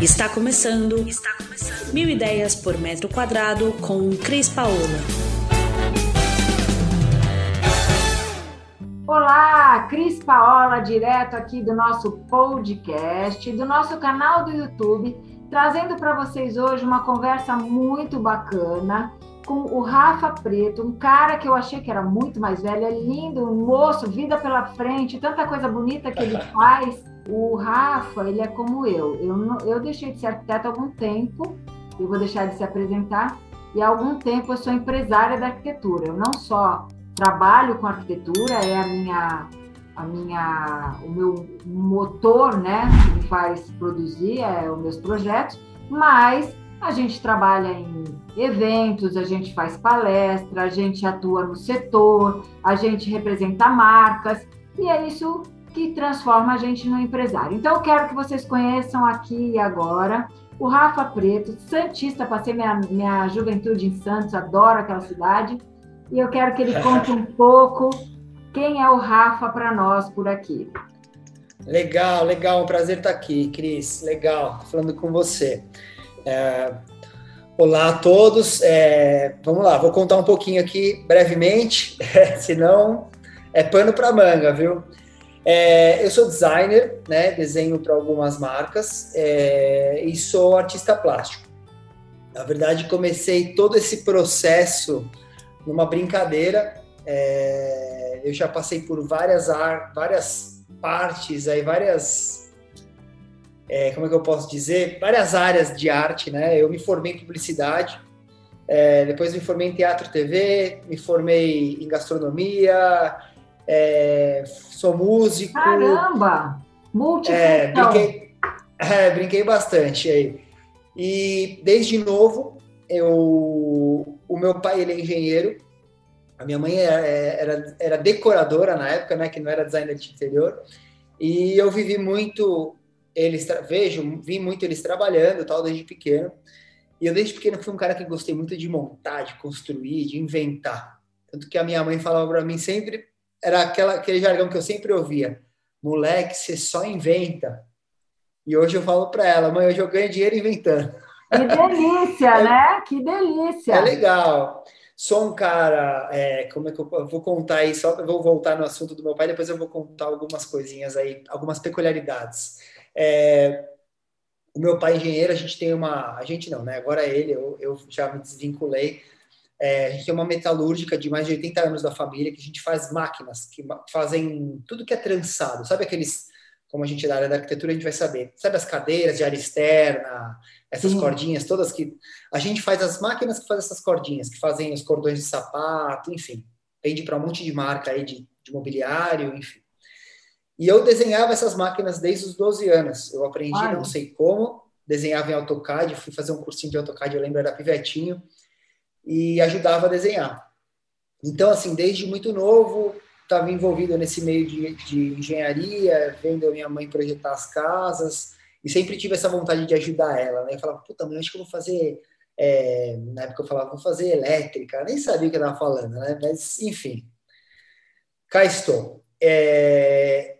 Está começando. Está começando. Mil ideias por metro quadrado com Cris Paola. Olá, Cris Paola, direto aqui do nosso podcast, do nosso canal do YouTube, trazendo para vocês hoje uma conversa muito bacana com o Rafa Preto, um cara que eu achei que era muito mais velho, é lindo, um moço, vida pela frente, tanta coisa bonita que ele faz. O Rafa, ele é como eu. Eu, eu deixei de ser arquiteto há algum tempo, eu vou deixar de se apresentar, e há algum tempo eu sou empresária da arquitetura. Eu não só trabalho com arquitetura, é a minha a minha o meu motor, né, que me faz produzir é os meus projetos, mas a gente trabalha em eventos, a gente faz palestra, a gente atua no setor, a gente representa marcas e é isso que transforma a gente no empresário. Então, eu quero que vocês conheçam aqui e agora o Rafa Preto, Santista, passei minha, minha juventude em Santos, adoro aquela cidade, e eu quero que ele conte um pouco quem é o Rafa para nós por aqui. Legal, legal, um prazer estar aqui, Cris. Legal, falando com você. É, olá a todos. É, vamos lá, vou contar um pouquinho aqui brevemente, senão é pano para manga, viu? É, eu sou designer, né? Desenho para algumas marcas é, e sou artista plástico. Na verdade, comecei todo esse processo numa brincadeira. É, eu já passei por várias, várias partes, aí várias é, como é que eu posso dizer, várias áreas de arte, né? Eu me formei em publicidade, é, depois me formei em teatro TV, me formei em gastronomia, é, sou músico. Caramba! Multifunção. É, brinquei, é, brinquei bastante aí. E desde novo, eu, o meu pai ele é engenheiro, a minha mãe era, era, era decoradora na época, né, que não era designer de interior, e eu vivi muito eles vejo, vi muito eles trabalhando, tal, desde pequeno. E eu desde pequeno fui um cara que gostei muito de montar, de construir, de inventar. Tanto que a minha mãe falava para mim sempre era aquela aquele jargão que eu sempre ouvia: "Moleque, você só inventa". E hoje eu falo para ela: "Mãe, hoje eu ganho dinheiro inventando". Que delícia, é, né? Que delícia. É legal. Sou um cara, é, como é que eu, eu vou contar aí, só vou voltar no assunto do meu pai, depois eu vou contar algumas coisinhas aí, algumas peculiaridades. É, o meu pai é engenheiro, a gente tem uma. A gente não, né? Agora ele, eu, eu já me desvinculei. É, a gente tem uma metalúrgica de mais de 80 anos da família que a gente faz máquinas que fazem tudo que é trançado. Sabe aqueles, como a gente é da área da arquitetura, a gente vai saber. Sabe as cadeiras de área externa, essas Sim. cordinhas todas que. A gente faz as máquinas que fazem essas cordinhas, que fazem os cordões de sapato, enfim. Vende para um monte de marca aí de, de mobiliário, enfim. E eu desenhava essas máquinas desde os 12 anos. Eu aprendi, Ai. não sei como, desenhava em AutoCAD, fui fazer um cursinho de AutoCAD, eu lembro, era pivetinho, e ajudava a desenhar. Então, assim, desde muito novo, estava envolvido nesse meio de, de engenharia, vendo a minha mãe projetar as casas, e sempre tive essa vontade de ajudar ela, né? Eu falava, puta, mãe, acho que eu vou fazer... É... na época eu falava, vou fazer elétrica, nem sabia o que eu estava falando, né? Mas, enfim, cá estou. É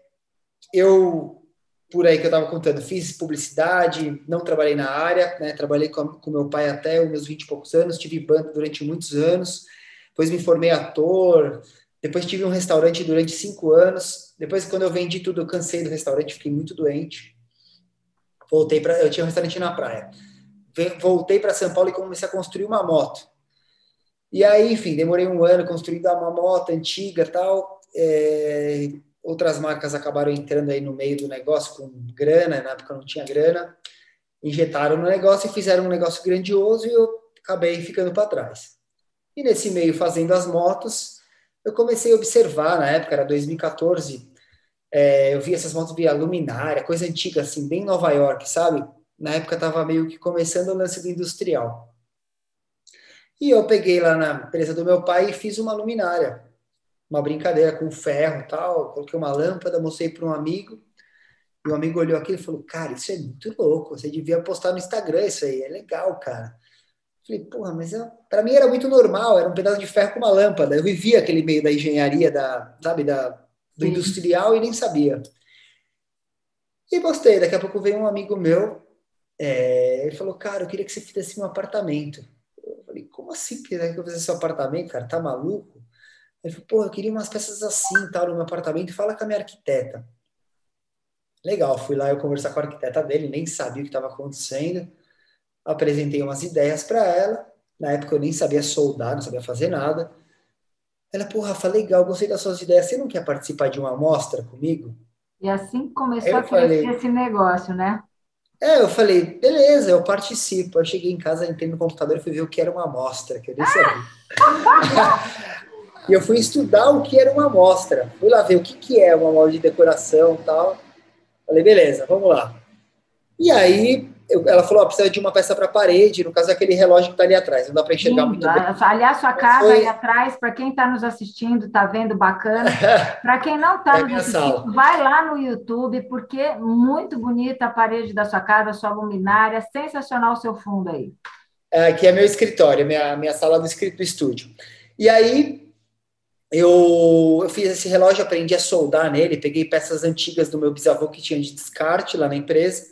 eu, por aí que eu estava contando, fiz publicidade, não trabalhei na área, né? Trabalhei com, com meu pai até os meus 20 e poucos anos, tive banda durante muitos anos, depois me formei ator, depois tive um restaurante durante cinco anos, depois quando eu vendi tudo, eu cansei do restaurante, fiquei muito doente, voltei para, eu tinha um restaurante na praia, voltei para São Paulo e comecei a construir uma moto. E aí, enfim, demorei um ano construindo uma moto antiga tal, é, outras marcas acabaram entrando aí no meio do negócio com grana, na época não tinha grana, injetaram no negócio e fizeram um negócio grandioso e eu acabei ficando para trás. E nesse meio, fazendo as motos, eu comecei a observar, na época era 2014, é, eu vi essas motos via luminária, coisa antiga assim, bem Nova York, sabe? Na época estava meio que começando o lance do industrial. E eu peguei lá na empresa do meu pai e fiz uma luminária uma brincadeira com ferro tal, coloquei uma lâmpada, mostrei para um amigo, e o amigo olhou aquilo e falou, cara, isso é muito louco, você devia postar no Instagram isso aí, é legal, cara. Falei, porra, mas para mim era muito normal, era um pedaço de ferro com uma lâmpada, eu vivia aquele meio da engenharia, da, sabe, da, do Sim. industrial e nem sabia. E postei, daqui a pouco veio um amigo meu, é, ele falou, cara, eu queria que você fizesse um apartamento. Eu falei, como assim que eu fizesse seu apartamento, cara? Tá maluco? Ele falou, pô, eu queria umas peças assim, tal, no meu apartamento. Fala com a minha arquiteta. Legal, fui lá eu conversar com a arquiteta dele, nem sabia o que estava acontecendo. Apresentei umas ideias para ela. Na época eu nem sabia soldar, não sabia fazer nada. Ela, pô, Rafa, legal, gostei das suas ideias. Você não quer participar de uma amostra comigo? E assim começou a crescer falei, esse negócio, né? É, eu falei, beleza, eu participo. Eu cheguei em casa, entrei no computador e fui ver o que era uma amostra, que eu nem sabia. e eu fui estudar o que era uma amostra. Fui lá ver o que, que é uma amostra de decoração e tal. Falei, beleza, vamos lá. E aí eu, ela falou, precisa de uma peça para parede, no caso aquele relógio que está ali atrás, não dá para enxergar Sim, muito bem. Aliás, sua casa Foi... aí atrás, para quem está nos assistindo, está vendo bacana. para quem não está é nos assistindo, sala. vai lá no YouTube, porque muito bonita a parede da sua casa, sua luminária, sensacional o seu fundo aí. É, aqui é meu escritório, minha, minha sala do, do estúdio. E aí, eu, eu, fiz esse relógio, aprendi a soldar nele, peguei peças antigas do meu bisavô que tinha de descarte lá na empresa,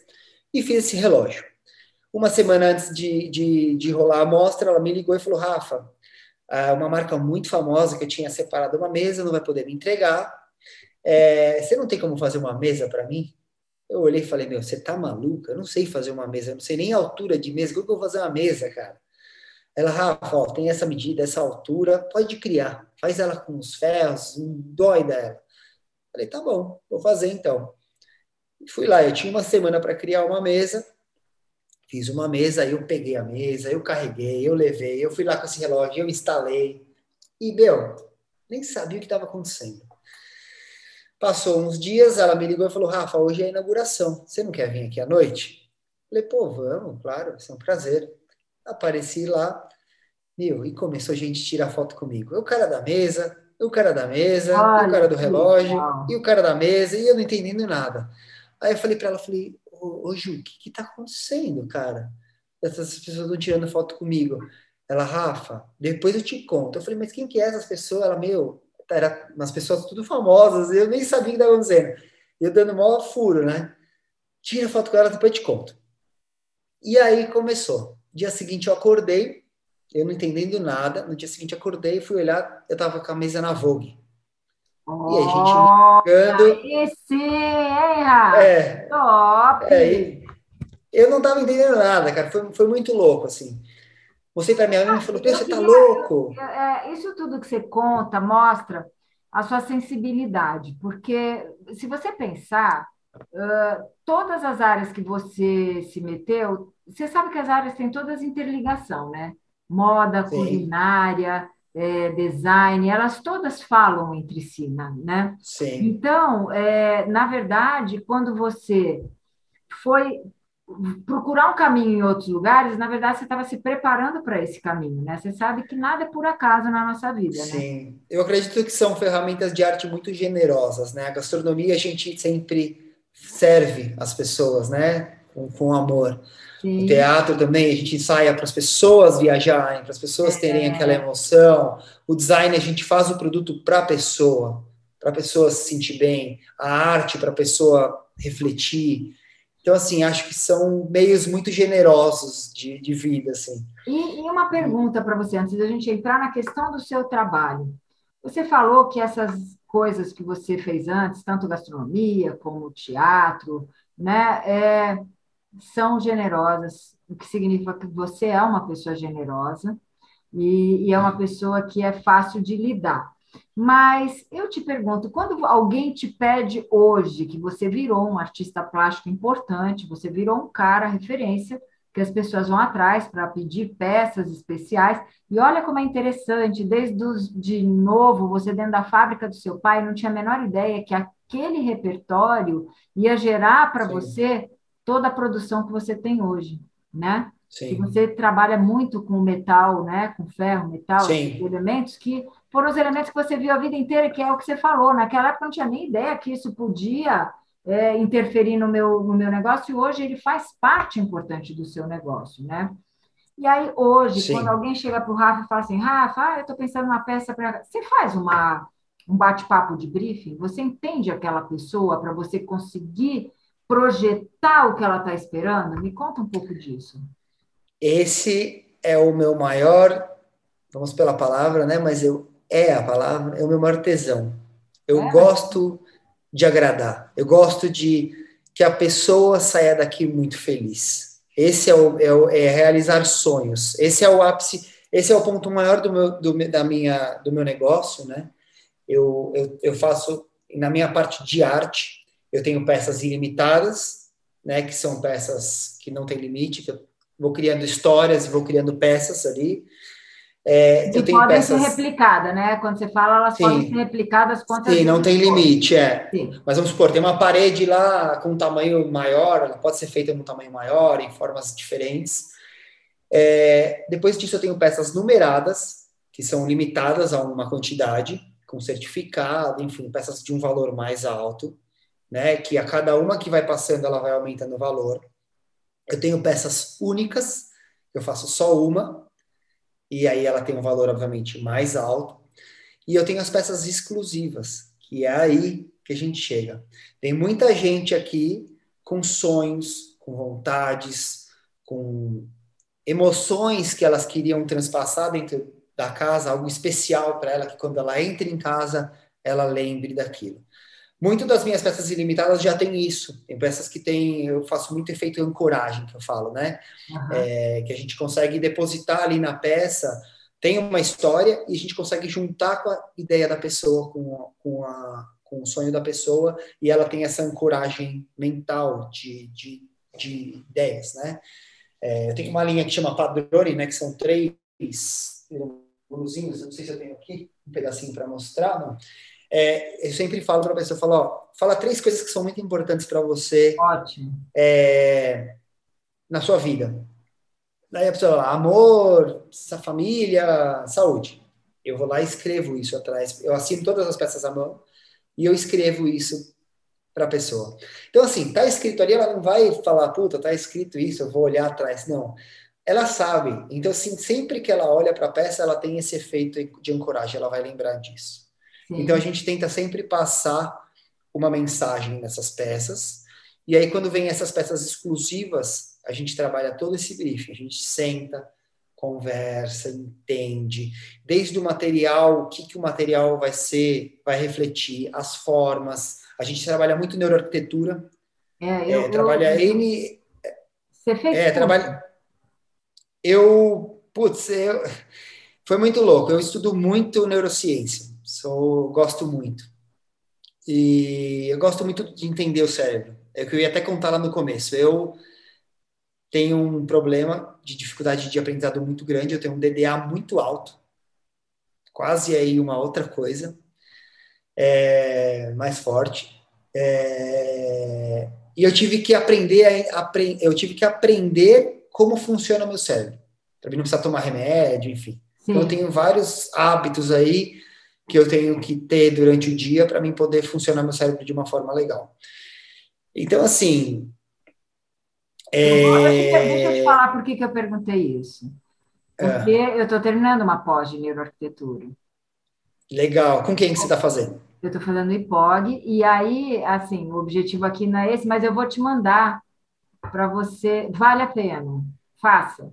e fiz esse relógio. Uma semana antes de, de, de rolar a amostra, ela me ligou e falou: Rafa, ah, uma marca muito famosa que eu tinha separado uma mesa, não vai poder me entregar. É, você não tem como fazer uma mesa para mim? Eu olhei e falei: Meu, você tá maluca? Eu não sei fazer uma mesa, eu não sei nem a altura de mesa. Como que eu vou fazer uma mesa, cara? Ela, Rafa, ó, tem essa medida, essa altura, pode criar. Faz ela com os ferros, dói dela. Falei: Tá bom, vou fazer então. Fui lá, eu tinha uma semana para criar uma mesa, fiz uma mesa, eu peguei a mesa, eu carreguei, eu levei, eu fui lá com esse relógio, eu instalei, e, meu, nem sabia o que estava acontecendo. Passou uns dias, ela me ligou e falou, Rafa, hoje é a inauguração, você não quer vir aqui à noite? Falei, pô, vamos, claro, vai ser um prazer. Apareci lá, meu, e começou a gente tirar foto comigo. O cara da mesa, o cara da mesa, Olha, o cara do relógio, e o cara da mesa, e eu não entendendo nada. Aí eu falei para ela, falei, ô, ô Ju, o que, que tá acontecendo, cara? Essas pessoas estão tirando foto comigo. Ela, Rafa, depois eu te conto. Eu falei, mas quem que é essas pessoas? Ela, meu, era umas pessoas tudo famosas, eu nem sabia o que estava acontecendo. Eu dando maior furo, né? Tira foto com ela, depois eu te conto. E aí começou. Dia seguinte eu acordei, eu não entendendo nada. No dia seguinte acordei, fui olhar, eu tava com a mesa na Vogue. Oh, e a gente jogando. Sim, É. Top! É, eu não estava entendendo nada, cara. Foi, foi muito louco, assim. Você para minha mãe falou, você tá louco? É, isso tudo que você conta mostra a sua sensibilidade, porque se você pensar, uh, todas as áreas que você se meteu, você sabe que as áreas têm todas interligação, né? Moda, Sim. culinária, é, design, elas todas falam entre si, né? Sim. Então, é, na verdade, quando você foi procurar um caminho em outros lugares, na verdade, você estava se preparando para esse caminho, né? Você sabe que nada é por acaso na nossa vida, Sim. né? Sim. Eu acredito que são ferramentas de arte muito generosas, né? A gastronomia, a gente sempre serve as pessoas, né? Com, com amor. Sim. O teatro também, a gente ensaia para as pessoas viajarem, para as pessoas terem é. aquela emoção. O design, a gente faz o produto para a pessoa, para a pessoa se sentir bem. A arte, para a pessoa refletir. Então, assim, acho que são meios muito generosos de, de vida, assim. E, e uma pergunta para você, antes da gente entrar na questão do seu trabalho. Você falou que essas coisas que você fez antes, tanto gastronomia como teatro, né, é, são generosas, o que significa que você é uma pessoa generosa e, e é uma pessoa que é fácil de lidar. Mas eu te pergunto, quando alguém te pede hoje que você virou um artista plástico importante, você virou um cara referência, que as pessoas vão atrás para pedir peças especiais, e olha como é interessante, desde os, de novo, você dentro da fábrica do seu pai não tinha a menor ideia que aquele repertório ia gerar para você toda a produção que você tem hoje, né? Sim. Que você trabalha muito com metal, né? Com ferro, metal, elementos que foram os elementos que você viu a vida inteira, que é o que você falou. Naquela época eu não tinha nem ideia que isso podia é, interferir no meu, no meu negócio, e hoje ele faz parte importante do seu negócio, né? E aí, hoje, Sim. quando alguém chega para o Rafa e fala assim, Rafa, ah, eu estou pensando numa peça para. Você faz uma, um bate-papo de briefing? Você entende aquela pessoa para você conseguir projetar o que ela está esperando? Me conta um pouco disso. Esse é o meu maior, vamos pela palavra, né? Mas eu é a palavra, é o meu maior tesão. Eu é, gosto de agradar. Eu gosto de que a pessoa saia daqui muito feliz. Esse é, o, é, o, é realizar sonhos. Esse é o ápice. Esse é o ponto maior do meu, do, da minha, do meu negócio, né? Eu, eu, eu faço na minha parte de arte. Eu tenho peças ilimitadas, né? Que são peças que não têm limite. Que eu vou criando histórias e vou criando peças ali. É, eu tenho podem peças... ser replicadas, né? Quando você fala, elas Sim. podem ser replicadas quantas Sim, não tem limite, é. Sim. Mas vamos supor, tem uma parede lá com um tamanho maior, ela pode ser feita num tamanho maior, em formas diferentes. É, depois disso, eu tenho peças numeradas, que são limitadas a uma quantidade, com certificado, enfim, peças de um valor mais alto, né? Que a cada uma que vai passando, ela vai aumentando o valor. Eu tenho peças únicas, eu faço só uma, e aí ela tem um valor, obviamente, mais alto. E eu tenho as peças exclusivas, que é aí que a gente chega. Tem muita gente aqui com sonhos, com vontades, com emoções que elas queriam transpassar dentro da casa, algo especial para ela, que quando ela entra em casa, ela lembre daquilo. Muito das minhas peças ilimitadas já tem isso. Tem peças que tem, eu faço muito efeito ancoragem, que eu falo, né? Uhum. É, que a gente consegue depositar ali na peça, tem uma história e a gente consegue juntar com a ideia da pessoa, com, com, a, com o sonho da pessoa, e ela tem essa ancoragem mental de, de, de ideias, né? É, eu tenho uma linha que chama Padrone, né? Que são três blusinhos, não sei se eu tenho aqui um pedacinho para mostrar, não é, eu sempre falo para a pessoa, falo, ó, fala três coisas que são muito importantes para você é, na sua vida. Daí a pessoa fala, amor, família, saúde. Eu vou lá e escrevo isso atrás. Eu assino todas as peças à mão e eu escrevo isso para a pessoa. Então, assim, tá escrito ali, ela não vai falar, puta, tá escrito isso, eu vou olhar atrás. Não. Ela sabe. Então, assim, sempre que ela olha para a peça, ela tem esse efeito de ancoragem, ela vai lembrar disso. Sim. Então a gente tenta sempre passar uma mensagem nessas peças. E aí, quando vem essas peças exclusivas, a gente trabalha todo esse briefing. A gente senta, conversa, entende, desde o material, o que, que o material vai ser, vai refletir, as formas. A gente trabalha muito neuroarquitetura. É, eu, é, trabalha eu, N. Você fez é, trabalha. Eu, putz, eu, foi muito louco. Eu estudo muito neurociência. Sou, gosto muito. E eu gosto muito de entender o cérebro. É o que eu ia até contar lá no começo. Eu tenho um problema de dificuldade de aprendizado muito grande, eu tenho um DDA muito alto, quase aí uma outra coisa, é, mais forte. É, e eu tive que aprender, a, eu tive que aprender como funciona o meu cérebro. Também não precisa tomar remédio, enfim. Então, eu tenho vários hábitos aí que eu tenho que ter durante o dia para mim poder funcionar meu cérebro de uma forma legal. Então, assim. É... Deixa eu te falar por que, que eu perguntei isso. Porque é. eu estou terminando uma pós de neuroarquitetura. Legal. Com quem que você está fazendo? Eu estou fazendo IPOG, e aí, assim, o objetivo aqui não é esse, mas eu vou te mandar para você. Vale a pena. Faça.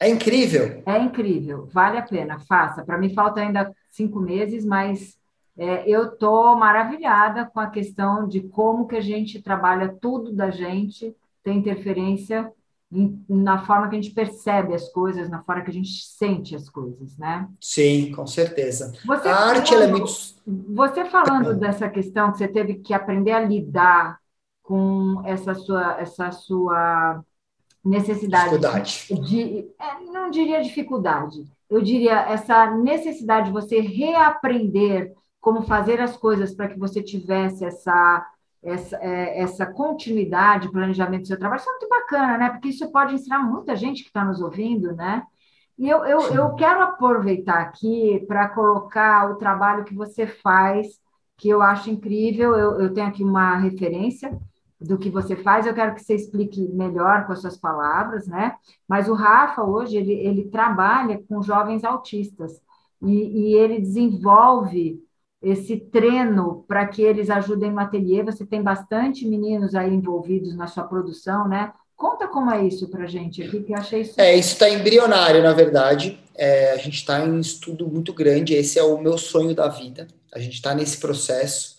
É incrível. É incrível, vale a pena, faça. Para mim falta ainda cinco meses, mas é, eu estou maravilhada com a questão de como que a gente trabalha tudo da gente, tem interferência em, na forma que a gente percebe as coisas, na forma que a gente sente as coisas, né? Sim, com certeza. Você a falando, arte ela é muito. Você falando dessa questão que você teve que aprender a lidar com essa sua, essa sua necessidade dificuldade. de, é, não diria dificuldade, eu diria essa necessidade de você reaprender como fazer as coisas para que você tivesse essa essa, é, essa continuidade, planejamento do seu trabalho, isso é muito bacana, né? Porque isso pode ensinar muita gente que está nos ouvindo, né? E eu, eu, eu quero aproveitar aqui para colocar o trabalho que você faz, que eu acho incrível. Eu, eu tenho aqui uma referência, do que você faz, eu quero que você explique melhor com as suas palavras, né? Mas o Rafa, hoje, ele, ele trabalha com jovens autistas e, e ele desenvolve esse treino para que eles ajudem no ateliê. Você tem bastante meninos aí envolvidos na sua produção, né? Conta como é isso para gente aqui, que eu achei isso. É, isso está embrionário, na verdade. É, a gente está em um estudo muito grande. Esse é o meu sonho da vida. A gente está nesse processo.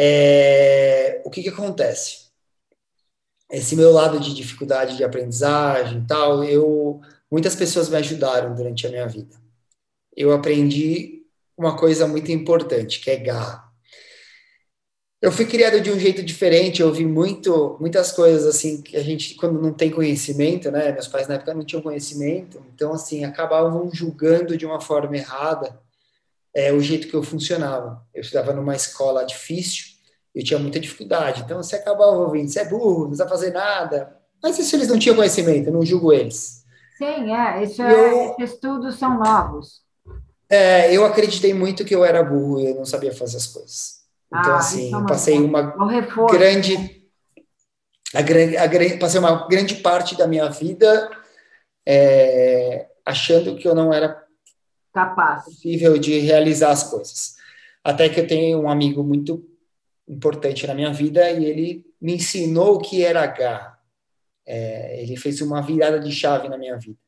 É, o que, que acontece? Esse meu lado de dificuldade de aprendizagem e tal, eu muitas pessoas me ajudaram durante a minha vida. Eu aprendi uma coisa muito importante, que é garra. Eu fui criado de um jeito diferente, eu ouvi muito, muitas coisas assim que a gente, quando não tem conhecimento, né? Meus pais na época não tinham conhecimento, então assim acabavam julgando de uma forma errada é, o jeito que eu funcionava. Eu estudava numa escola difícil, eu tinha muita dificuldade, então você acabava ouvindo, você é burro, não sabe fazer nada. Mas isso eles não tinham conhecimento, eu não julgo eles. Sim, é, isso é, eu, esses estudos são novos. É, eu acreditei muito que eu era burro e eu não sabia fazer as coisas. Então, ah, assim, eu passei uma grande, a grande, a, passei uma grande parte da minha vida é, achando que eu não era capaz possível de realizar as coisas. Até que eu tenho um amigo muito importante na minha vida e ele me ensinou o que era garra. É, ele fez uma virada de chave na minha vida.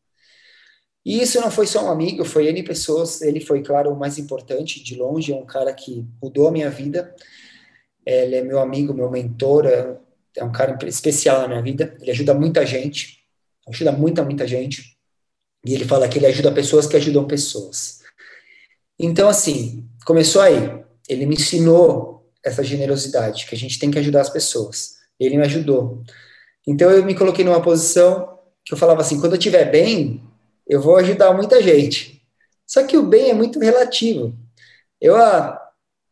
E isso não foi só um amigo, foi ele pessoas, ele foi, claro, o mais importante, de longe, é um cara que mudou a minha vida, ele é meu amigo, meu mentor, é, é um cara especial na minha vida, ele ajuda muita gente, ajuda muita, muita gente, e ele fala que ele ajuda pessoas que ajudam pessoas. Então, assim, começou aí, ele me ensinou essa generosidade, que a gente tem que ajudar as pessoas, ele me ajudou. Então, eu me coloquei numa posição que eu falava assim, quando eu estiver bem, eu vou ajudar muita gente. Só que o bem é muito relativo. Eu, há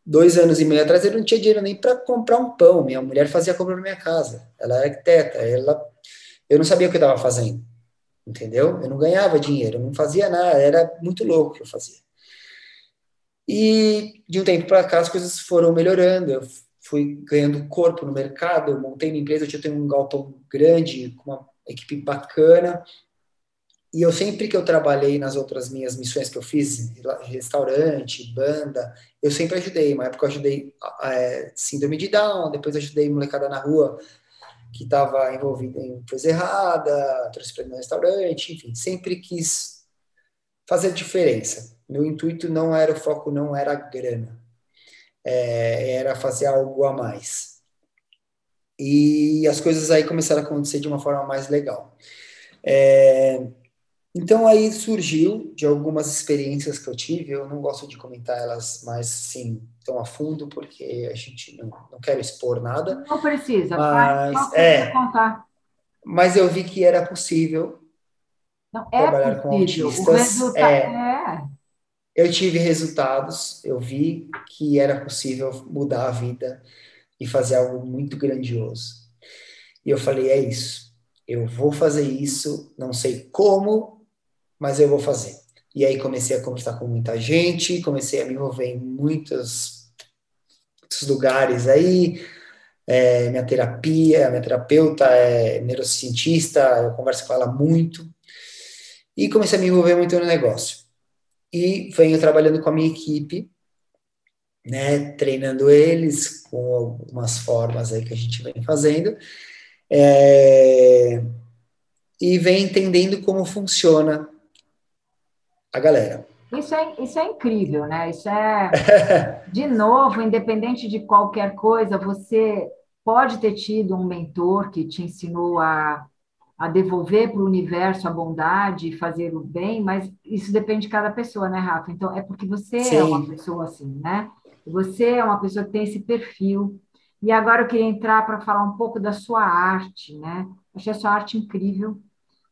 dois anos e meio atrás, eu não tinha dinheiro nem para comprar um pão. Minha mulher fazia compra na minha casa. Ela é arquiteta. Ela, eu não sabia o que eu estava fazendo. Entendeu? Eu não ganhava dinheiro, eu não fazia nada. Era muito louco o que eu fazia. E de um tempo para cá as coisas foram melhorando. Eu fui ganhando corpo no mercado. Eu montei uma empresa, eu tenho um galpão grande, com uma equipe bacana e eu sempre que eu trabalhei nas outras minhas missões que eu fiz, restaurante, banda, eu sempre ajudei. Uma época eu ajudei é, síndrome de Down, depois ajudei molecada na rua que estava envolvida em coisa errada, trouxe para no restaurante, enfim, sempre quis fazer diferença. Meu intuito não era o foco, não era a grana, é, era fazer algo a mais. E as coisas aí começaram a acontecer de uma forma mais legal. É, então aí surgiu de algumas experiências que eu tive, eu não gosto de comentar elas mais sim tão a fundo, porque a gente não, não quer expor nada. Não precisa, mas, é, contar. Mas eu vi que era possível não, é trabalhar possível. com autistas. É, é. Eu tive resultados, eu vi que era possível mudar a vida e fazer algo muito grandioso. E eu falei, é isso. Eu vou fazer isso, não sei como, mas eu vou fazer. E aí comecei a conversar com muita gente, comecei a me envolver em muitos, muitos lugares aí. É, minha terapia, minha terapeuta é neurocientista, eu converso com ela muito. E comecei a me envolver muito no negócio. E venho trabalhando com a minha equipe, né, treinando eles com algumas formas aí que a gente vem fazendo. É, e vem entendendo como funciona a galera. Isso é, isso é incrível, né? Isso é, de novo, independente de qualquer coisa, você pode ter tido um mentor que te ensinou a, a devolver para o universo a bondade e fazer o bem, mas isso depende de cada pessoa, né, Rafa? Então, é porque você Sim. é uma pessoa assim, né? Você é uma pessoa que tem esse perfil. E agora eu queria entrar para falar um pouco da sua arte, né? Achei a sua arte incrível.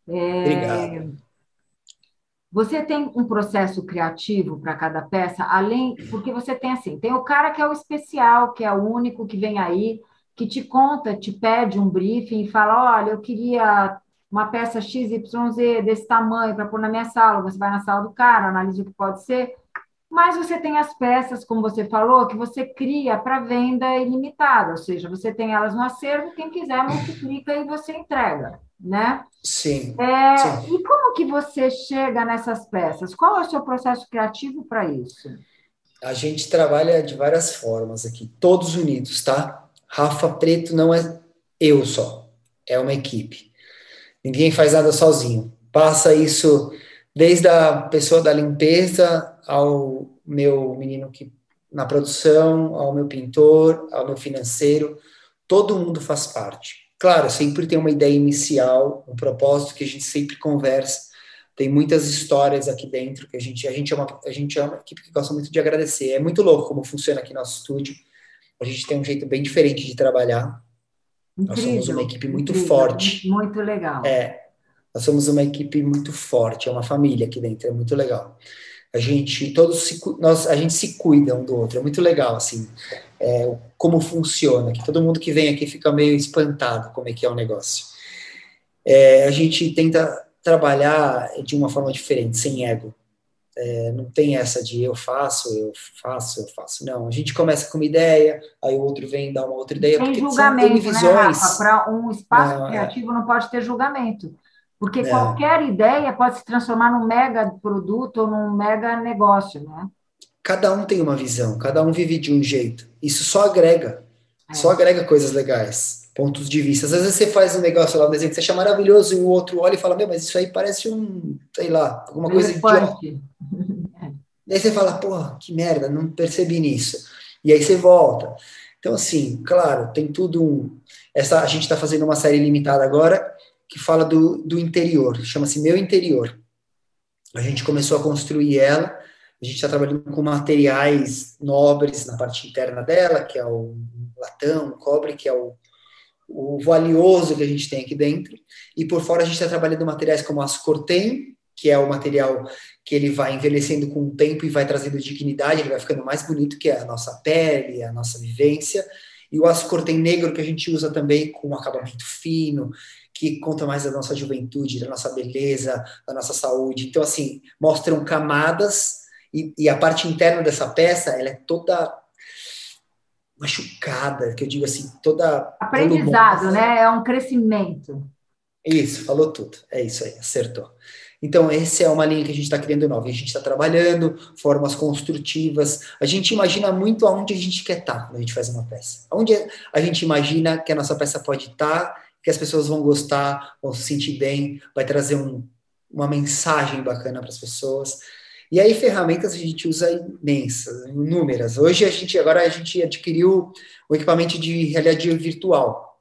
É, Obrigado você tem um processo criativo para cada peça, além, porque você tem assim, tem o cara que é o especial, que é o único que vem aí, que te conta, te pede um briefing e fala, olha, eu queria uma peça XYZ desse tamanho para pôr na minha sala, você vai na sala do cara, analisa o que pode ser, mas você tem as peças, como você falou, que você cria para venda ilimitada, ou seja, você tem elas no acervo, quem quiser multiplica e você entrega né? Sim, é, sim. E como que você chega nessas peças? Qual é o seu processo criativo para isso? A gente trabalha de várias formas aqui, todos unidos, tá? Rafa Preto não é eu só, é uma equipe. Ninguém faz nada sozinho. Passa isso desde a pessoa da limpeza ao meu menino que na produção, ao meu pintor, ao meu financeiro, todo mundo faz parte. Claro, sempre tem uma ideia inicial, um propósito que a gente sempre conversa. Tem muitas histórias aqui dentro que a gente a gente é uma a gente é uma equipe que gosta muito de agradecer. É muito louco como funciona aqui nosso estúdio. A gente tem um jeito bem diferente de trabalhar. Incrível, nós somos uma equipe muito incrível, forte. Muito legal. É, nós somos uma equipe muito forte, é uma família aqui dentro, é muito legal. A gente todos se, nós, a gente se cuida um do outro, é muito legal assim. É, como funciona, que todo mundo que vem aqui fica meio espantado como é que é o negócio. É, a gente tenta trabalhar de uma forma diferente, sem ego. É, não tem essa de eu faço, eu faço, eu faço. Não, a gente começa com uma ideia, aí o outro vem dar uma outra ideia. Tem julgamento, né, Rafa? Para um espaço é. criativo não pode ter julgamento. Porque é. qualquer ideia pode se transformar num mega produto ou num mega negócio, né? Cada um tem uma visão, cada um vive de um jeito. Isso só agrega, é. só agrega coisas legais, pontos de vista. Às vezes você faz um negócio lá, um desenho que você acha maravilhoso e o outro olha e fala, meu, mas isso aí parece um, sei lá, alguma coisa idiota. Daí você fala, porra, que merda, não percebi nisso. E aí você volta. Então, assim, claro, tem tudo um. Essa, a gente está fazendo uma série limitada agora que fala do, do interior, chama-se Meu Interior. A gente começou a construir ela, a gente está trabalhando com materiais nobres na parte interna dela, que é o latão, o cobre, que é o, o valioso que a gente tem aqui dentro, e por fora a gente está trabalhando materiais como aço cortenho, que é o material que ele vai envelhecendo com o tempo e vai trazendo dignidade, ele vai ficando mais bonito que a nossa pele, a nossa vivência, e o aço cortem negro que a gente usa também com um acabamento fino, que conta mais da nossa juventude, da nossa beleza, da nossa saúde. Então, assim, mostram camadas e, e a parte interna dessa peça, ela é toda machucada, que eu digo assim, toda... Aprendizado, né? É um crescimento. Isso, falou tudo. É isso aí, acertou. Então, essa é uma linha que a gente está criando nova. A gente está trabalhando formas construtivas. A gente imagina muito aonde a gente quer estar tá quando a gente faz uma peça. Onde a gente imagina que a nossa peça pode estar, tá, que as pessoas vão gostar, vão se sentir bem, vai trazer um, uma mensagem bacana para as pessoas. E aí ferramentas a gente usa imensas, inúmeras. Hoje a gente agora a gente adquiriu o equipamento de realidade virtual.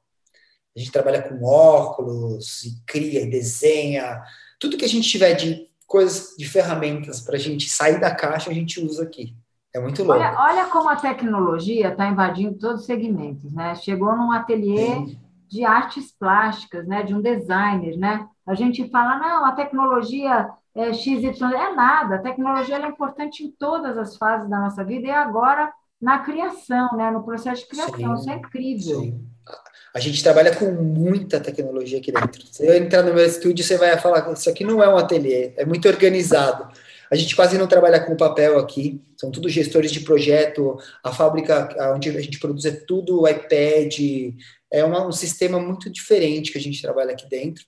A gente trabalha com óculos e cria e desenha tudo que a gente tiver de coisas, de ferramentas para a gente sair da caixa, a gente usa aqui. É muito louco. Olha, olha como a tecnologia está invadindo todos os segmentos, né? Chegou num ateliê Sim. De artes plásticas, né? De um designer, né? A gente fala, não, a tecnologia é XY, é nada. A tecnologia é importante em todas as fases da nossa vida e agora na criação, né? No processo de criação. Sim. Isso é incrível. Sim. A gente trabalha com muita tecnologia aqui dentro. Se eu entrar no meu estúdio, você vai falar: Isso aqui não é um ateliê, é muito organizado. A gente quase não trabalha com papel aqui, são tudo gestores de projeto. A fábrica onde a gente produz é tudo iPad, é uma, um sistema muito diferente que a gente trabalha aqui dentro.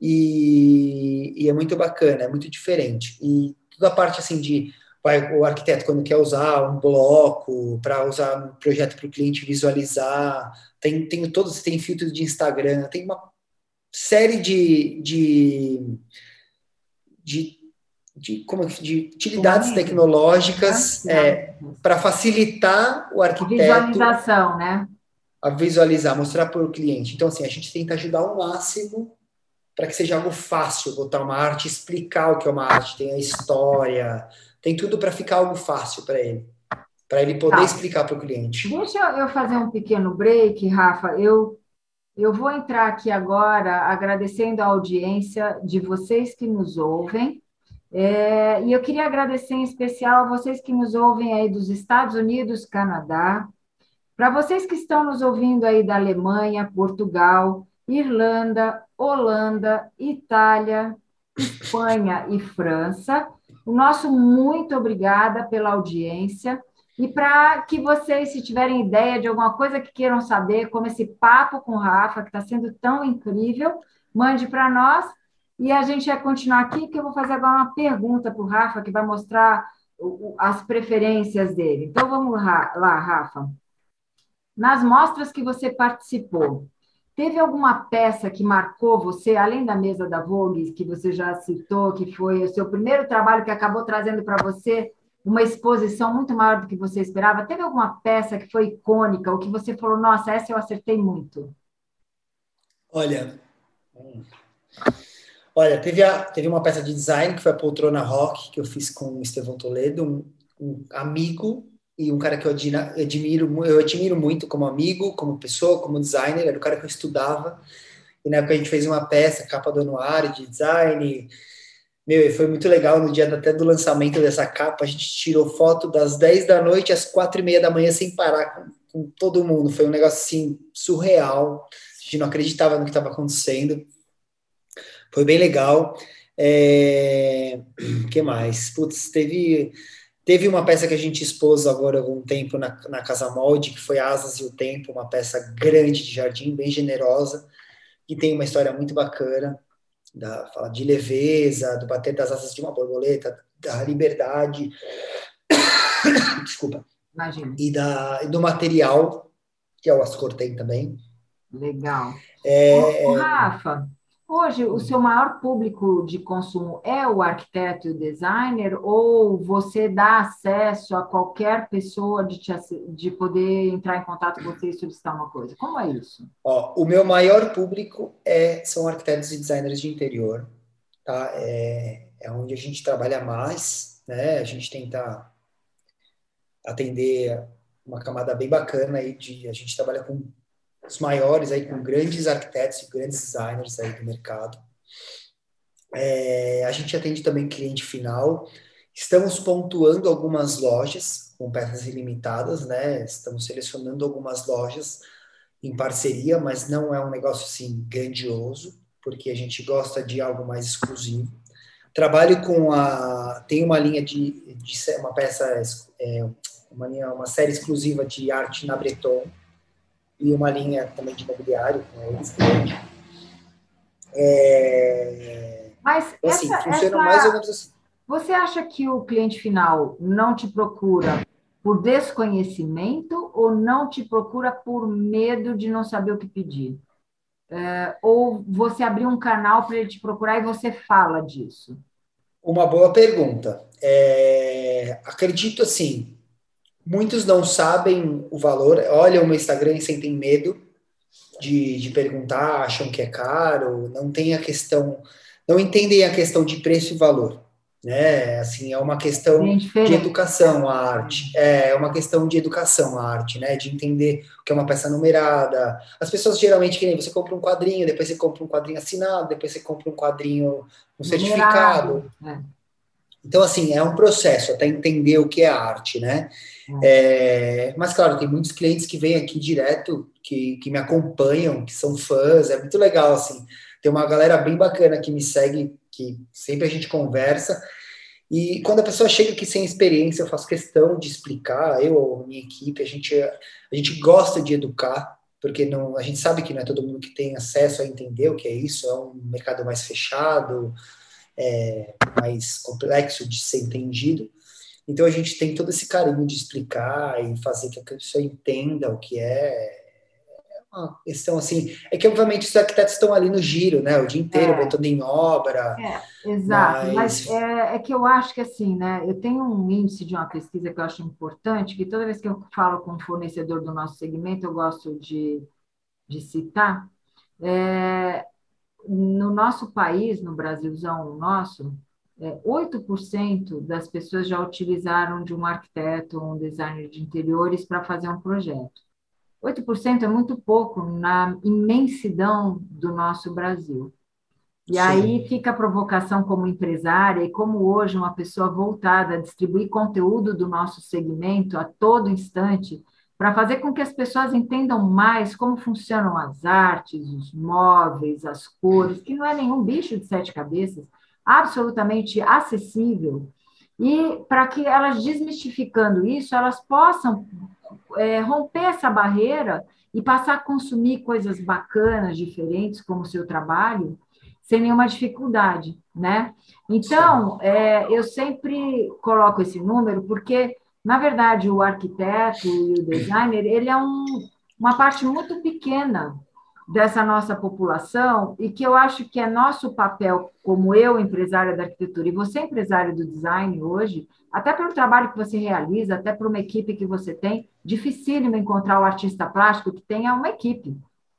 E, e, é muito bacana, é muito diferente. E toda a parte assim de vai, o arquiteto quando quer usar um bloco para usar um projeto para o cliente visualizar, tem, tem todos, tem filtros de Instagram, tem uma série de, de, de, de, como, de utilidades tecnológicas é, para facilitar o arquiteto. A visualização, né? A visualizar, mostrar para o cliente. Então, assim, a gente tenta ajudar ao máximo para que seja algo fácil botar uma arte, explicar o que é uma arte, tem a história, tem tudo para ficar algo fácil para ele para ele poder tá. explicar para o cliente. Deixa eu fazer um pequeno break, Rafa. Eu, eu vou entrar aqui agora agradecendo a audiência de vocês que nos ouvem. É, e eu queria agradecer em especial a vocês que nos ouvem aí dos Estados Unidos, Canadá, para vocês que estão nos ouvindo aí da Alemanha, Portugal, Irlanda, Holanda, Itália, Espanha e França. O nosso muito obrigada pela audiência. E para que vocês, se tiverem ideia de alguma coisa que queiram saber, como esse papo com o Rafa, que está sendo tão incrível, mande para nós. E a gente vai continuar aqui, que eu vou fazer agora uma pergunta para o Rafa, que vai mostrar as preferências dele. Então vamos lá, Rafa. Nas mostras que você participou, teve alguma peça que marcou você, além da mesa da Vogue, que você já citou, que foi o seu primeiro trabalho que acabou trazendo para você uma exposição muito maior do que você esperava? Teve alguma peça que foi icônica, ou que você falou, nossa, essa eu acertei muito? Olha, olha, teve, a, teve uma peça de design que foi a Poltrona Rock, que eu fiz com o Estevão Toledo, um, um amigo e um cara que eu admiro, eu admiro muito como amigo, como pessoa, como designer, era o cara que eu estudava. E na época a gente fez uma peça, capa do anuário de design, meu, e foi muito legal no dia até do lançamento dessa capa. A gente tirou foto das 10 da noite às 4 e meia da manhã sem parar com, com todo mundo. Foi um negócio assim surreal. A gente não acreditava no que estava acontecendo. Foi bem legal. É... que mais? Putz, teve teve uma peça que a gente expôs agora há algum tempo na, na Casa Molde, que foi Asas e o Tempo, uma peça grande de jardim, bem generosa, que tem uma história muito bacana da, fala de leveza, do bater das asas de uma borboleta, da liberdade, desculpa, Imagina. e da, do material, que é o Ascor tem também. Legal. É, Ô, Rafa, hoje o seu maior público de consumo é o arquiteto e o designer, ou você dá acesso a qualquer pessoa de, te, de poder entrar em contato com você e solicitar uma coisa? Como é isso? Ó, o meu maior público é, são arquitetos e designers de interior, tá? É, é onde a gente trabalha mais, né? A gente tenta atender uma camada bem bacana aí de a gente trabalha com os maiores aí com grandes arquitetos e grandes designers aí do mercado. É, a gente atende também cliente final. Estamos pontuando algumas lojas com peças ilimitadas, né? Estamos selecionando algumas lojas em parceria, mas não é um negócio assim grandioso, porque a gente gosta de algo mais exclusivo. Trabalho com a tem uma linha de, de uma peça é, uma, linha, uma série exclusiva de arte na Breton e uma linha também de imobiliário com eles. É... Mas então, assim, essa, funciona essa... mais ou menos assim. Você acha que o cliente final não te procura por desconhecimento ou não te procura por medo de não saber o que pedir? É, ou você abriu um canal para ele te procurar e você fala disso? Uma boa pergunta. É, acredito assim, Muitos não sabem o valor, olham o Instagram e sentem medo de, de perguntar, acham que é caro, não tem a questão, não entendem a questão de preço e valor. Né? Assim, é uma questão de educação a arte. É, é uma questão de educação a arte, né? De entender o que é uma peça numerada. As pessoas geralmente querem, você compra um quadrinho, depois você compra um quadrinho assinado, depois você compra um quadrinho, um certificado. É. Então, assim, é um processo até entender o que é arte, né? É, mas, claro, tem muitos clientes que vêm aqui direto, que, que me acompanham, que são fãs, é muito legal, assim. Tem uma galera bem bacana que me segue, que sempre a gente conversa. E quando a pessoa chega aqui sem experiência, eu faço questão de explicar, eu ou minha equipe, a gente, a gente gosta de educar, porque não, a gente sabe que não é todo mundo que tem acesso a entender o que é isso, é um mercado mais fechado, é, mais complexo de ser entendido. Então a gente tem todo esse carinho de explicar e fazer que a pessoa entenda o que é. É uma questão assim. É que obviamente os arquitetos estão ali no giro, né? O dia inteiro, é. botando em obra. É, exato. Mas, mas é, é, que eu acho que assim, né? Eu tenho um índice de uma pesquisa que eu acho importante, que toda vez que eu falo com um fornecedor do nosso segmento, eu gosto de, de citar. É, no nosso país, no Brasilzão nosso, é, 8% das pessoas já utilizaram de um arquiteto ou um designer de interiores para fazer um projeto. 8% é muito pouco na imensidão do nosso Brasil. E Sim. aí fica a provocação como empresária e como hoje uma pessoa voltada a distribuir conteúdo do nosso segmento a todo instante, para fazer com que as pessoas entendam mais como funcionam as artes, os móveis, as cores, que não é nenhum bicho de sete cabeças, absolutamente acessível, e para que elas, desmistificando isso, elas possam é, romper essa barreira e passar a consumir coisas bacanas, diferentes, como o seu trabalho, sem nenhuma dificuldade, né? Então, é, eu sempre coloco esse número porque, na verdade, o arquiteto e o designer, ele é um, uma parte muito pequena dessa nossa população e que eu acho que é nosso papel, como eu, empresária da arquitetura, e você, empresário do design hoje, até pelo trabalho que você realiza, até por uma equipe que você tem, dificílimo encontrar o artista plástico que tenha uma equipe.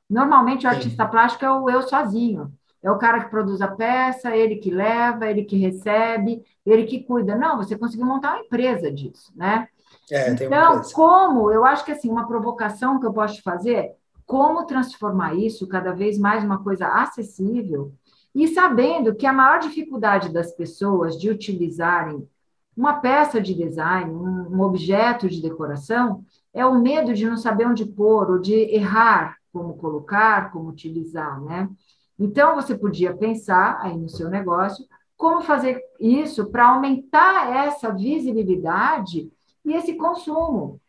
Normalmente, o artista plástico é o eu sozinho. É o cara que produz a peça, ele que leva, ele que recebe, ele que cuida. Não, você conseguiu montar uma empresa disso, né? É, então, como, eu acho que assim, uma provocação que eu posso fazer, como transformar isso cada vez mais uma coisa acessível e sabendo que a maior dificuldade das pessoas de utilizarem uma peça de design, um, um objeto de decoração, é o medo de não saber onde pôr ou de errar como colocar, como utilizar, né? Então, você podia pensar aí no seu negócio como fazer isso para aumentar essa visibilidade e esse consumo.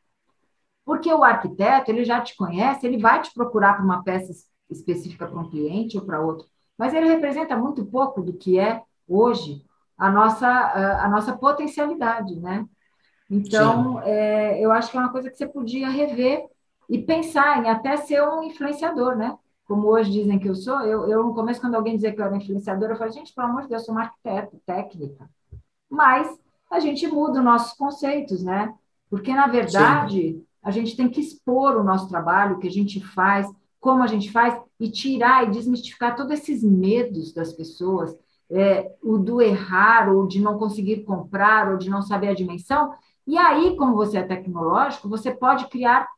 Porque o arquiteto, ele já te conhece, ele vai te procurar para uma peça específica para um cliente ou para outro, mas ele representa muito pouco do que é hoje a nossa, a nossa potencialidade, né? Então, é, eu acho que é uma coisa que você podia rever e pensar em até ser um influenciador, né? Como hoje dizem que eu sou, eu, eu no começo, quando alguém dizia que eu era influenciadora, eu falei, gente, pelo amor de Deus, eu sou uma arquiteta, técnica. Mas a gente muda os nossos conceitos, né? Porque, na verdade, Sim. a gente tem que expor o nosso trabalho, o que a gente faz, como a gente faz, e tirar e desmistificar todos esses medos das pessoas, é, o do errar, ou de não conseguir comprar, ou de não saber a dimensão. E aí, como você é tecnológico, você pode criar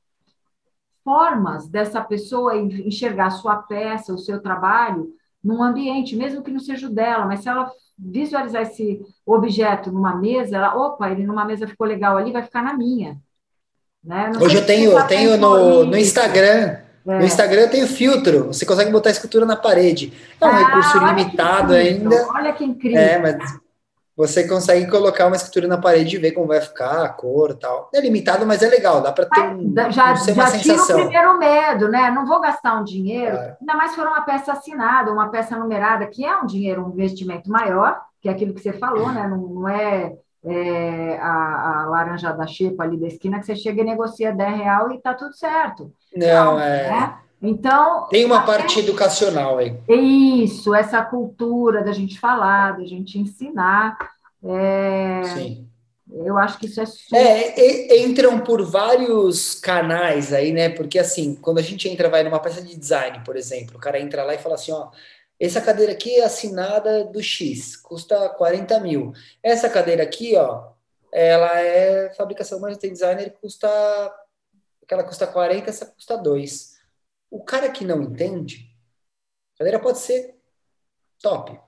formas dessa pessoa enxergar a sua peça, o seu trabalho, num ambiente, mesmo que não seja o dela, mas se ela visualizar esse objeto numa mesa, ela, opa, ele numa mesa ficou legal ali, vai ficar na minha. Né? Hoje eu tenho, eu tenho no, no Instagram, é. no Instagram eu tenho filtro, você consegue botar a escultura na parede. É um ah, recurso limitado ainda. Olha que incrível. É, mas você consegue colocar uma escultura na parede e ver como vai ficar, a cor e tal. É limitado, mas é legal, dá para ter um, já, já uma sensação. o primeiro medo, né? Não vou gastar um dinheiro, é. ainda mais se for uma peça assinada, uma peça numerada, que é um dinheiro, um investimento maior, que é aquilo que você falou, né? Não, não é, é a, a, laranja da xepa ali da esquina que você chega e negocia 10 real e tá tudo certo. Não, então, é... Né? Então. Tem uma parte educacional aí. Isso, essa cultura da gente falar, da gente ensinar. É, Sim. Eu acho que isso é super... É, entram por vários canais aí, né? Porque assim, quando a gente entra, vai numa peça de design, por exemplo, o cara entra lá e fala assim, ó, essa cadeira aqui é assinada do X, custa 40 mil. Essa cadeira aqui, ó, ela é fabricação, mas tem designer custa. Aquela custa 40, essa custa 2. O cara que não entende, a cadeira pode ser top.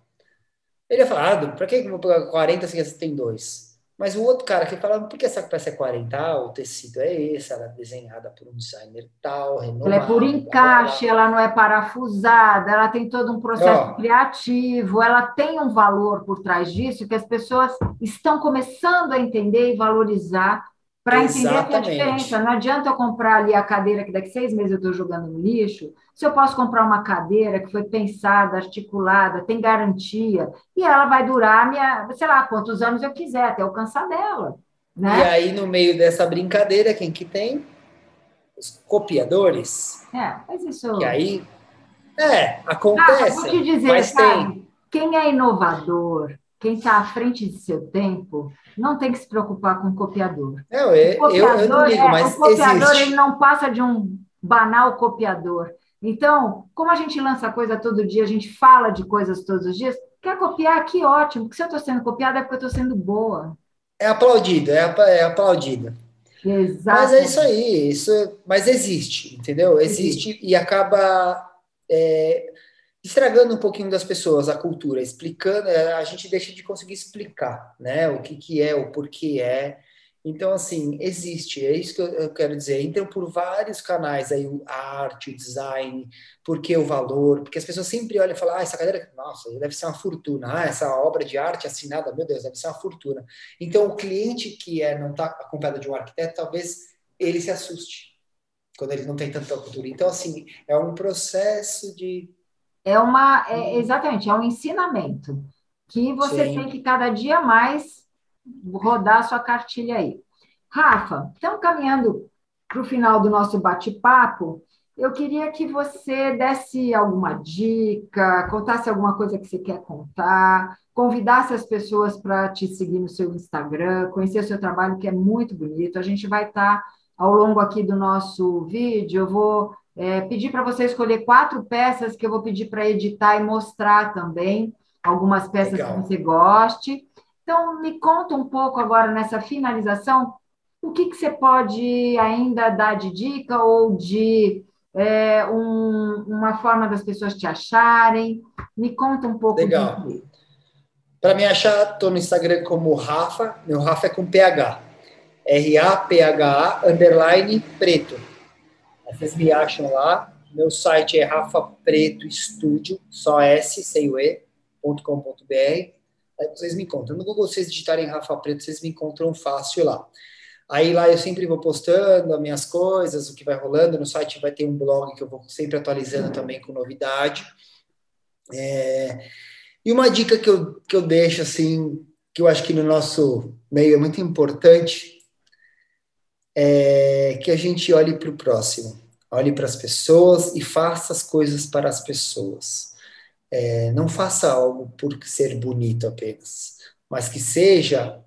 Ele ia falar, ah, para que eu vou pegar 40 se você tem dois? Mas o outro cara que falava, por que essa peça é 40? Ah, o tecido é esse, ela é desenhada por um designer tal, renomado. Ela é por encaixe, blá, blá. ela não é parafusada, ela tem todo um processo criativo, ela tem um valor por trás disso que as pessoas estão começando a entender e valorizar para entender que a diferença. Não adianta eu comprar ali a cadeira que daqui seis meses eu estou jogando no lixo, se eu posso comprar uma cadeira que foi pensada, articulada, tem garantia, e ela vai durar, minha, sei lá, quantos anos eu quiser, até alcançar dela. Né? E aí, no meio dessa brincadeira, quem que tem? Os copiadores. É, mas isso... E aí, é, acontece, ah, vou te dizer, mas tem... Quem é inovador, quem está à frente de seu tempo, não tem que se preocupar com o copiador. Não, eu, o copiador, eu, eu não ligo, é, mas O copiador existe. ele não passa de um banal copiador. Então, como a gente lança coisa todo dia, a gente fala de coisas todos os dias, quer copiar? Que ótimo, porque se eu estou sendo copiada é porque eu estou sendo boa. É aplaudido, é, é aplaudida. Exato. Mas é isso aí, isso, mas existe, entendeu? Existe, existe. e acaba é, estragando um pouquinho das pessoas a cultura, explicando, é, a gente deixa de conseguir explicar, né? O que, que é, o porquê é. Então, assim, existe, é isso que eu quero dizer. Entram por vários canais aí, a arte, o design, porque o valor, porque as pessoas sempre olham e falam, ah, essa cadeira, nossa, deve ser uma fortuna. Ah, essa obra de arte assinada, meu Deus, deve ser uma fortuna. Então, o cliente que é, não está acompanhado de um arquiteto, talvez ele se assuste quando ele não tem tanta cultura. Então, assim, é um processo de é uma, é, exatamente, é um ensinamento que você Sim. tem que cada dia mais rodar a sua cartilha aí. Rafa, estamos caminhando para o final do nosso bate-papo. Eu queria que você desse alguma dica, contasse alguma coisa que você quer contar, convidasse as pessoas para te seguir no seu Instagram, conhecer o seu trabalho, que é muito bonito. A gente vai estar, tá, ao longo aqui do nosso vídeo, eu vou é, pedir para você escolher quatro peças que eu vou pedir para editar e mostrar também, algumas peças Legal. que você goste. Então, me conta um pouco agora nessa finalização, o que, que você pode ainda dar de dica ou de é, um, uma forma das pessoas te acharem? Me conta um pouco. Legal. Para me achar, estou no Instagram como Rafa, meu Rafa é com PH. R-A-P-H-A, underline, preto. Vocês me acham lá. Meu site é Rafa Preto Estúdio, só S, sem o E, .com.br. Aí vocês me encontram. No Google, vocês digitarem Rafa Preto, vocês me encontram fácil lá. Aí lá eu sempre vou postando as minhas coisas, o que vai rolando. No site vai ter um blog que eu vou sempre atualizando também com novidade. É... E uma dica que eu, que eu deixo, assim, que eu acho que no nosso meio é muito importante, é que a gente olhe para o próximo, olhe para as pessoas e faça as coisas para as pessoas. É, não faça algo por ser bonito apenas, mas que seja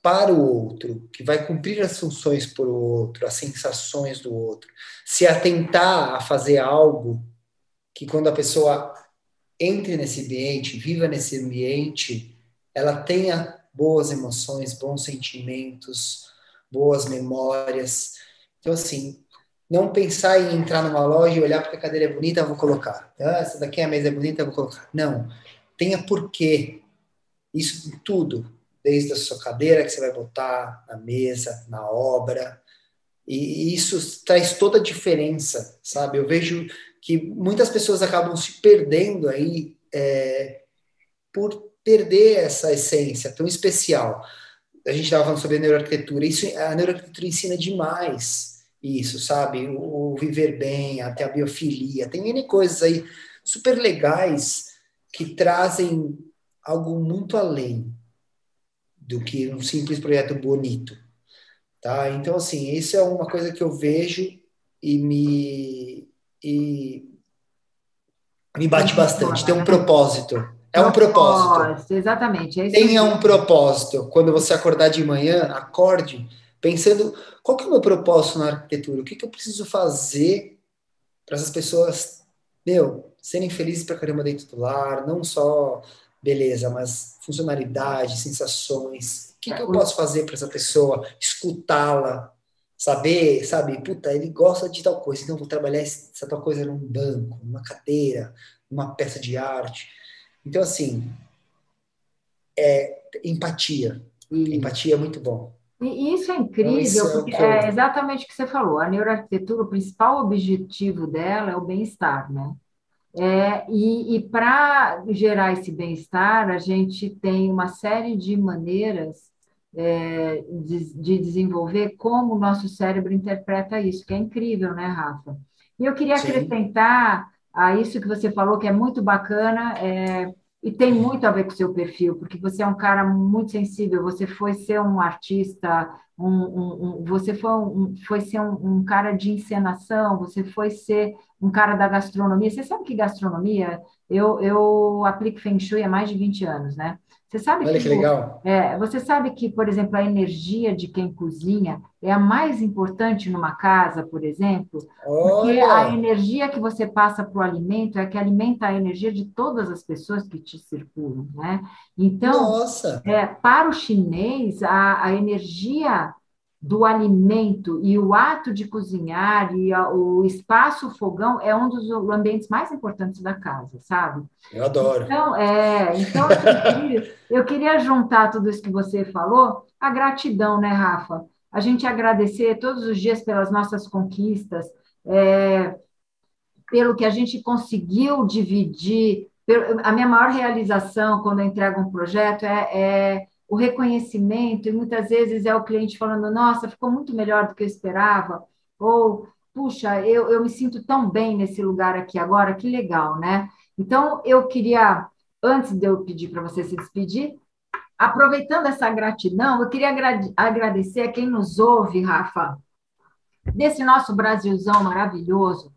para o outro, que vai cumprir as funções por o outro, as sensações do outro. Se atentar a fazer algo que quando a pessoa entre nesse ambiente, viva nesse ambiente, ela tenha boas emoções, bons sentimentos, boas memórias. Então, assim, não pensar em entrar numa loja e olhar porque a cadeira é bonita, vou colocar. Ah, essa daqui a mesa é bonita, vou colocar. Não. Tenha porquê. Isso tudo desde a sua cadeira que você vai botar na mesa, na obra. E isso traz toda a diferença, sabe? Eu vejo que muitas pessoas acabam se perdendo aí é, por perder essa essência tão especial. A gente estava falando sobre a neuroarquitetura. Isso, a neuroarquitetura ensina demais isso, sabe? O, o viver bem, até a biofilia. Tem N coisas aí super legais que trazem algo muito além do que um simples projeto bonito, tá? Então assim, isso é uma coisa que eu vejo e me e me bate bastante. Tem um propósito. É um propósito. Exatamente. É Tenha um propósito. Quando você acordar de manhã, acorde pensando qual que é o meu propósito na arquitetura? O que, que eu preciso fazer para essas pessoas, meu, serem felizes para caramba dentro do lar, não só beleza, mas funcionalidade, sensações. O que, que eu posso fazer para essa pessoa? Escutá-la, saber, sabe? Puta, ele gosta de tal coisa, então vou trabalhar essa tal coisa num banco, numa cadeira, numa peça de arte. Então, assim, é empatia. E... Empatia é muito bom. E isso é incrível, então, porque é, é exatamente o que você falou. A neuroarquitetura, o principal objetivo dela é o bem-estar, né? É, e, e para gerar esse bem-estar, a gente tem uma série de maneiras é, de, de, desenvolver como o nosso cérebro interpreta isso, que é incrível, né, Rafa? E eu queria Sim. acrescentar a isso que você falou, que é muito bacana, é, e tem muito a ver com o seu perfil, porque você é um cara muito sensível, você foi ser um artista, um, um, um você foi, um, foi ser um, cara de encenação, você foi ser um cara da gastronomia. Você sabe que gastronomia, eu, eu aplico Feng Shui há mais de 20 anos, né? Você sabe Olha que, que legal. É, você sabe que, por exemplo, a energia de quem cozinha é a mais importante numa casa, por exemplo, Olha. porque a energia que você passa para o alimento é que alimenta a energia de todas as pessoas que te circulam, né? Então, Nossa. É, para o chinês, a, a energia do alimento e o ato de cozinhar e a, o espaço fogão é um dos ambientes mais importantes da casa, sabe? Eu adoro. Então, é, então eu, queria, eu queria juntar tudo isso que você falou, a gratidão, né, Rafa? A gente agradecer todos os dias pelas nossas conquistas, é, pelo que a gente conseguiu dividir. A minha maior realização quando eu entrego um projeto é, é o reconhecimento, e muitas vezes é o cliente falando, nossa, ficou muito melhor do que eu esperava, ou, puxa, eu, eu me sinto tão bem nesse lugar aqui agora, que legal, né? Então, eu queria, antes de eu pedir para você se despedir, aproveitando essa gratidão, eu queria agradecer a quem nos ouve, Rafa, desse nosso Brasilzão maravilhoso,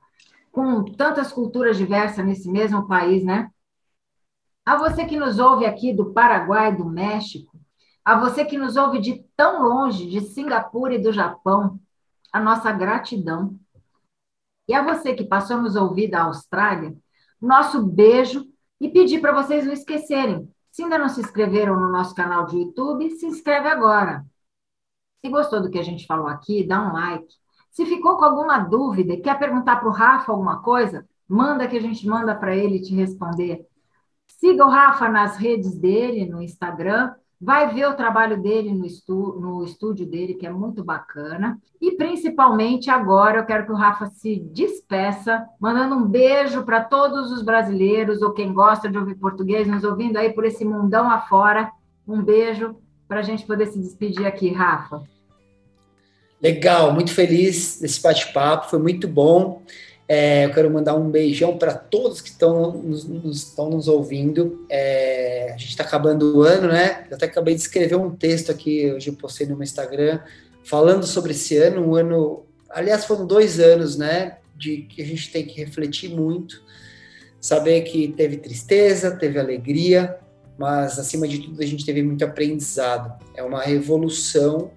com tantas culturas diversas nesse mesmo país, né? A você que nos ouve aqui do Paraguai, do México, a você que nos ouve de tão longe, de Singapura e do Japão, a nossa gratidão. E a você que passou a nos ouvir da Austrália, nosso beijo e pedir para vocês não esquecerem. Se ainda não se inscreveram no nosso canal de YouTube, se inscreve agora. Se gostou do que a gente falou aqui, dá um like. Se ficou com alguma dúvida e quer perguntar para o Rafa alguma coisa, manda que a gente manda para ele te responder. Siga o Rafa nas redes dele, no Instagram. Vai ver o trabalho dele no, estu no estúdio dele, que é muito bacana. E principalmente agora eu quero que o Rafa se despeça, mandando um beijo para todos os brasileiros ou quem gosta de ouvir português, nos ouvindo aí por esse mundão afora. Um beijo para a gente poder se despedir aqui, Rafa. Legal, muito feliz desse bate-papo, foi muito bom. É, eu quero mandar um beijão para todos que estão nos, nos, nos ouvindo. É, a gente está acabando o ano, né? Eu até acabei de escrever um texto aqui, hoje eu postei no meu Instagram, falando sobre esse ano, um ano. Aliás, foram dois anos, né? De que a gente tem que refletir muito, saber que teve tristeza, teve alegria, mas acima de tudo a gente teve muito aprendizado. É uma revolução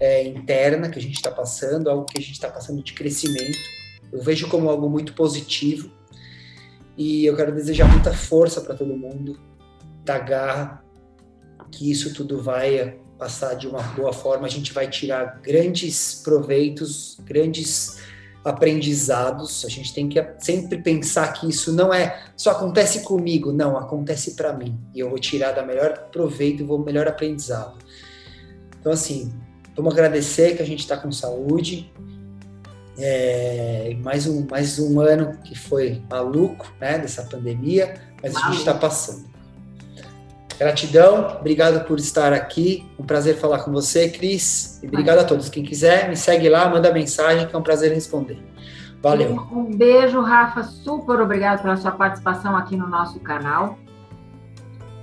é, interna que a gente está passando, algo que a gente está passando de crescimento eu vejo como algo muito positivo e eu quero desejar muita força para todo mundo, da garra, que isso tudo vai passar de uma boa forma, a gente vai tirar grandes proveitos, grandes aprendizados. A gente tem que sempre pensar que isso não é só acontece comigo, não, acontece para mim. E eu vou tirar da melhor proveito vou melhor aprendizado. Então assim, vamos agradecer que a gente está com saúde, é, mais, um, mais um ano que foi maluco, né, dessa pandemia, mas a gente está passando. Gratidão, obrigado por estar aqui, um prazer falar com você, Cris, e obrigado a todos. Quem quiser, me segue lá, manda mensagem, que é um prazer responder. Valeu. Um beijo, Rafa, super obrigado pela sua participação aqui no nosso canal.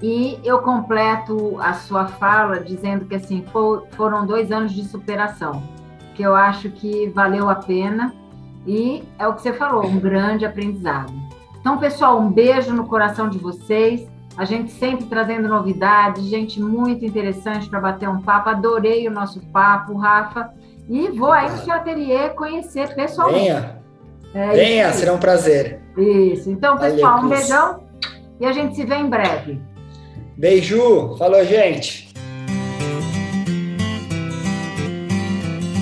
E eu completo a sua fala dizendo que assim foram dois anos de superação que eu acho que valeu a pena e é o que você falou, um grande aprendizado. Então, pessoal, um beijo no coração de vocês. A gente sempre trazendo novidades, gente muito interessante para bater um papo. Adorei o nosso papo, Rafa. E vou aí no seu ateliê conhecer pessoalmente. Venha. É, Venha, será um prazer. Isso. Então, pessoal, Valeu, um beijão e a gente se vê em breve. Beijo. Falou, gente.